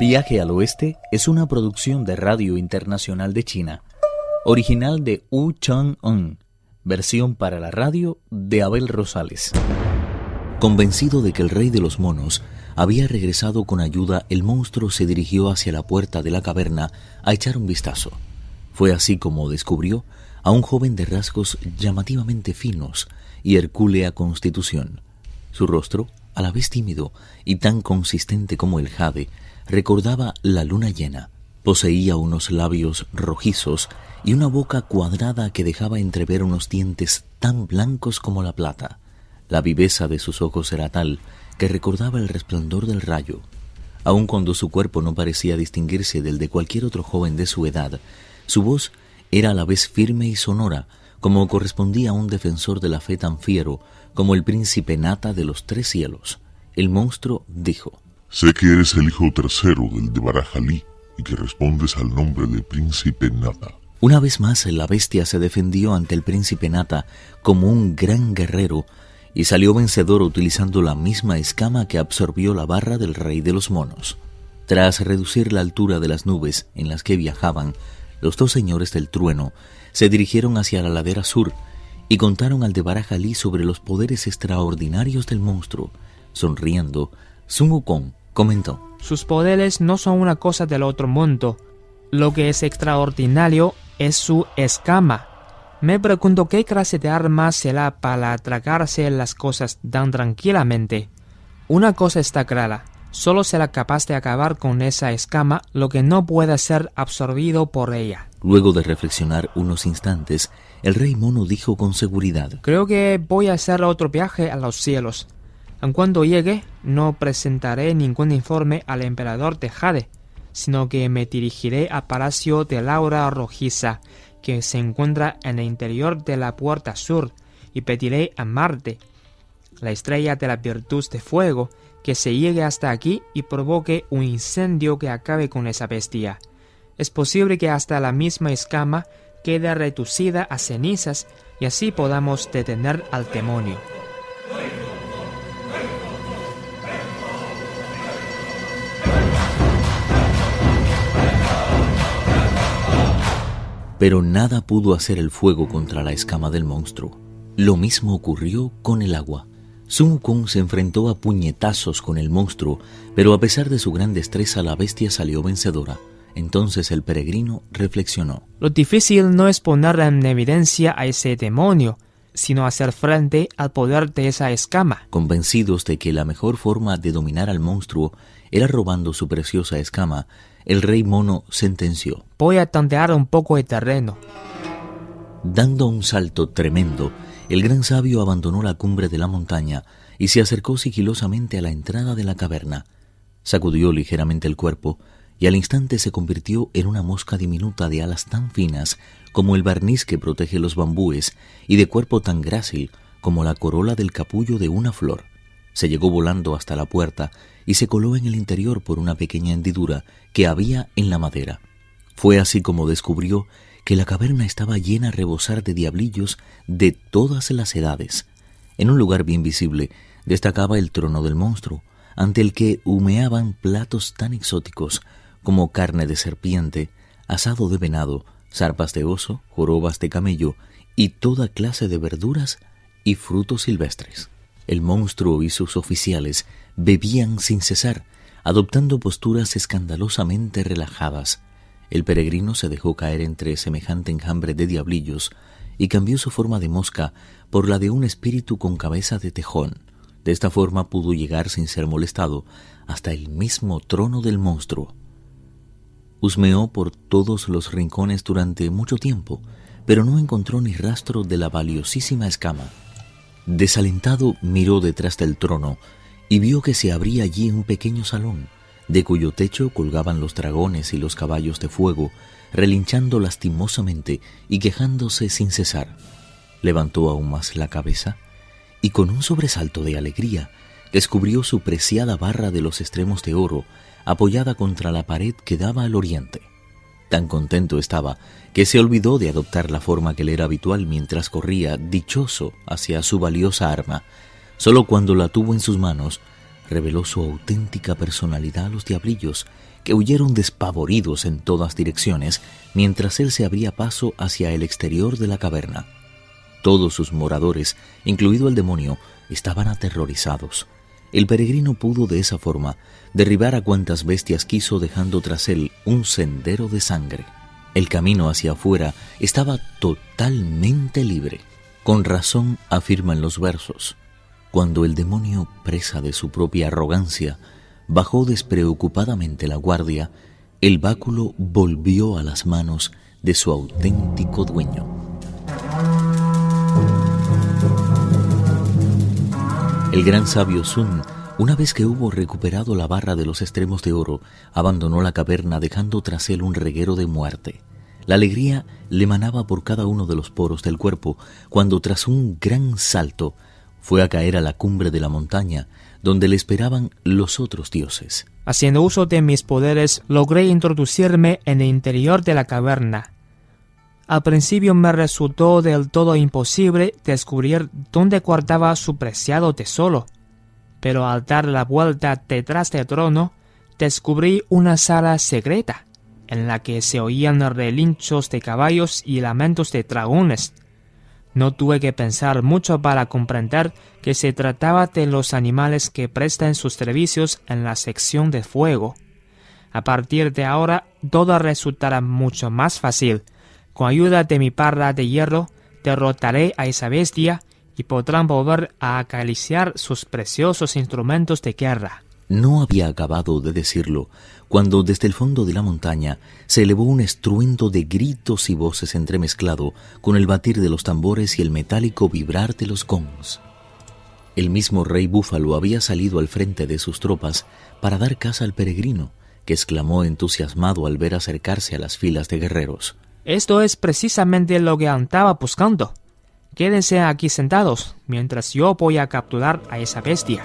Viaje al Oeste es una producción de Radio Internacional de China, original de Wu Chang-un, versión para la radio de Abel Rosales. Convencido de que el rey de los monos había regresado con ayuda, el monstruo se dirigió hacia la puerta de la caverna a echar un vistazo. Fue así como descubrió a un joven de rasgos llamativamente finos y hercúlea constitución. Su rostro, a la vez tímido y tan consistente como el jade, recordaba la luna llena. Poseía unos labios rojizos y una boca cuadrada que dejaba entrever unos dientes tan blancos como la plata. La viveza de sus ojos era tal que recordaba el resplandor del rayo. Aun cuando su cuerpo no parecía distinguirse del de cualquier otro joven de su edad, su voz era a la vez firme y sonora, como correspondía a un defensor de la fe tan fiero como el príncipe Nata de los tres cielos. El monstruo dijo Sé que eres el hijo tercero del de Barajalí y que respondes al nombre de príncipe Nata. Una vez más la bestia se defendió ante el príncipe Nata como un gran guerrero y salió vencedor utilizando la misma escama que absorbió la barra del rey de los monos. Tras reducir la altura de las nubes en las que viajaban, los dos señores del trueno se dirigieron hacia la ladera sur y contaron al de Barajalí sobre los poderes extraordinarios del monstruo. Sonriendo, Sun Wukong comentó. Sus poderes no son una cosa del otro mundo. Lo que es extraordinario es su escama. Me pregunto qué clase de arma será para tragarse las cosas tan tranquilamente. Una cosa está clara, solo será capaz de acabar con esa escama lo que no pueda ser absorbido por ella. Luego de reflexionar unos instantes, el rey mono dijo con seguridad Creo que voy a hacer otro viaje a los cielos. En cuanto llegue, no presentaré ningún informe al emperador de Jade, sino que me dirigiré al palacio de Laura Rojiza, que se encuentra en el interior de la puerta sur, y pediré a Marte, la estrella de la virtud de fuego, que se llegue hasta aquí y provoque un incendio que acabe con esa bestia. Es posible que hasta la misma escama quede reducida a cenizas y así podamos detener al demonio. Pero nada pudo hacer el fuego contra la escama del monstruo. Lo mismo ocurrió con el agua. Sun Kung se enfrentó a puñetazos con el monstruo, pero a pesar de su gran destreza la bestia salió vencedora. Entonces el peregrino reflexionó. Lo difícil no es poner en evidencia a ese demonio, sino hacer frente al poder de esa escama. Convencidos de que la mejor forma de dominar al monstruo era robando su preciosa escama, el rey mono sentenció. Voy a tantear un poco el terreno. Dando un salto tremendo, el gran sabio abandonó la cumbre de la montaña y se acercó sigilosamente a la entrada de la caverna. Sacudió ligeramente el cuerpo y al instante se convirtió en una mosca diminuta de alas tan finas como el barniz que protege los bambúes y de cuerpo tan grácil como la corola del capullo de una flor. Se llegó volando hasta la puerta y se coló en el interior por una pequeña hendidura que había en la madera. Fue así como descubrió que la caverna estaba llena a rebosar de diablillos de todas las edades. En un lugar bien visible destacaba el trono del monstruo, ante el que humeaban platos tan exóticos como carne de serpiente, asado de venado, zarpas de oso, jorobas de camello y toda clase de verduras y frutos silvestres. El monstruo y sus oficiales bebían sin cesar, adoptando posturas escandalosamente relajadas. El peregrino se dejó caer entre semejante enjambre de diablillos y cambió su forma de mosca por la de un espíritu con cabeza de tejón. De esta forma pudo llegar sin ser molestado hasta el mismo trono del monstruo. Husmeó por todos los rincones durante mucho tiempo, pero no encontró ni rastro de la valiosísima escama. Desalentado miró detrás del trono y vio que se abría allí un pequeño salón, de cuyo techo colgaban los dragones y los caballos de fuego, relinchando lastimosamente y quejándose sin cesar. Levantó aún más la cabeza y con un sobresalto de alegría descubrió su preciada barra de los extremos de oro apoyada contra la pared que daba al oriente. Tan contento estaba que se olvidó de adoptar la forma que le era habitual mientras corría dichoso hacia su valiosa arma. Solo cuando la tuvo en sus manos reveló su auténtica personalidad a los diablillos, que huyeron despavoridos en todas direcciones mientras él se abría paso hacia el exterior de la caverna. Todos sus moradores, incluido el demonio, estaban aterrorizados. El peregrino pudo de esa forma derribar a cuantas bestias quiso dejando tras él un sendero de sangre. El camino hacia afuera estaba totalmente libre. Con razón afirman los versos. Cuando el demonio, presa de su propia arrogancia, bajó despreocupadamente la guardia, el báculo volvió a las manos de su auténtico dueño. El gran sabio Sun, una vez que hubo recuperado la barra de los extremos de oro, abandonó la caverna dejando tras él un reguero de muerte. La alegría le manaba por cada uno de los poros del cuerpo cuando tras un gran salto fue a caer a la cumbre de la montaña donde le esperaban los otros dioses. Haciendo uso de mis poderes, logré introducirme en el interior de la caverna. Al principio me resultó del todo imposible descubrir dónde guardaba su preciado tesoro, pero al dar la vuelta detrás del trono, descubrí una sala secreta, en la que se oían relinchos de caballos y lamentos de dragones. No tuve que pensar mucho para comprender que se trataba de los animales que prestan sus servicios en la sección de fuego. A partir de ahora todo resultará mucho más fácil, con ayuda de mi parra de hierro, derrotaré a esa bestia y podrán volver a acariciar sus preciosos instrumentos de guerra. No había acabado de decirlo cuando desde el fondo de la montaña se elevó un estruendo de gritos y voces entremezclado con el batir de los tambores y el metálico vibrar de los gongs. El mismo rey búfalo había salido al frente de sus tropas para dar caza al peregrino, que exclamó entusiasmado al ver acercarse a las filas de guerreros. Esto es precisamente lo que andaba buscando. Quédense aquí sentados mientras yo voy a capturar a esa bestia.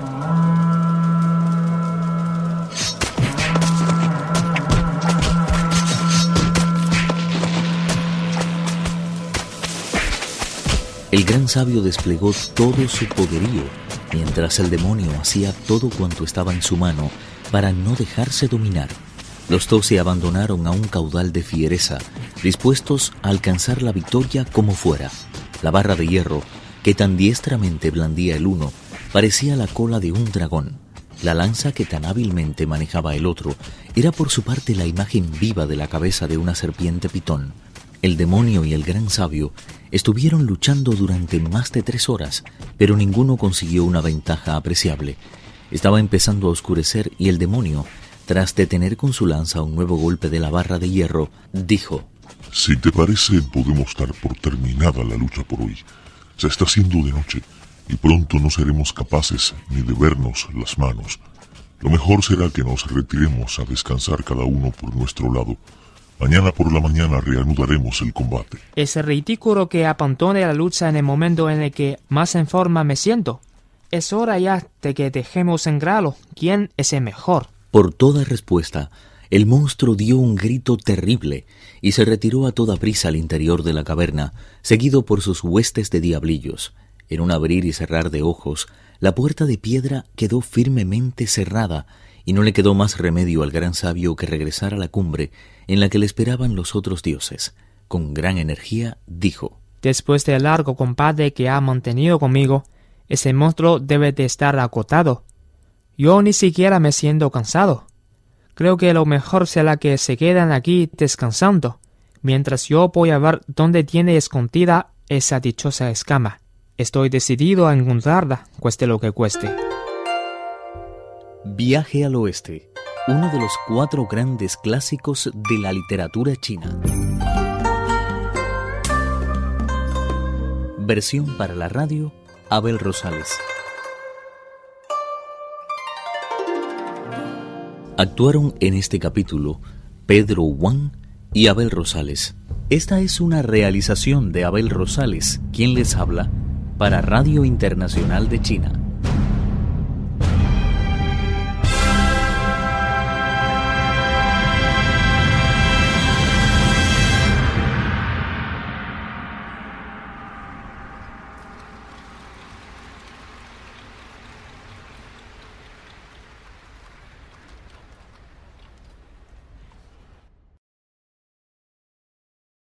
El gran sabio desplegó todo su poderío, mientras el demonio hacía todo cuanto estaba en su mano para no dejarse dominar. Los dos se abandonaron a un caudal de fiereza, dispuestos a alcanzar la victoria como fuera. La barra de hierro, que tan diestramente blandía el uno, parecía la cola de un dragón. La lanza que tan hábilmente manejaba el otro era por su parte la imagen viva de la cabeza de una serpiente pitón. El demonio y el gran sabio estuvieron luchando durante más de tres horas, pero ninguno consiguió una ventaja apreciable. Estaba empezando a oscurecer y el demonio tras detener con su lanza un nuevo golpe de la barra de hierro, dijo, Si te parece, podemos dar por terminada la lucha por hoy. Se está haciendo de noche y pronto no seremos capaces ni de vernos las manos. Lo mejor será que nos retiremos a descansar cada uno por nuestro lado. Mañana por la mañana reanudaremos el combate. Es ridículo que abandone la lucha en el momento en el que más en forma me siento. Es hora ya de que dejemos en grado quién es el mejor. Por toda respuesta, el monstruo dio un grito terrible y se retiró a toda prisa al interior de la caverna, seguido por sus huestes de diablillos. En un abrir y cerrar de ojos, la puerta de piedra quedó firmemente cerrada, y no le quedó más remedio al gran sabio que regresar a la cumbre en la que le esperaban los otros dioses. Con gran energía dijo Después del largo combate que ha mantenido conmigo, ese monstruo debe de estar agotado. Yo ni siquiera me siento cansado. Creo que lo mejor será que se quedan aquí descansando, mientras yo voy a ver dónde tiene escondida esa dichosa escama. Estoy decidido a encontrarla, cueste lo que cueste. Viaje al oeste, uno de los cuatro grandes clásicos de la literatura china. Versión para la radio, Abel Rosales. Actuaron en este capítulo Pedro Wang y Abel Rosales. Esta es una realización de Abel Rosales, quien les habla, para Radio Internacional de China.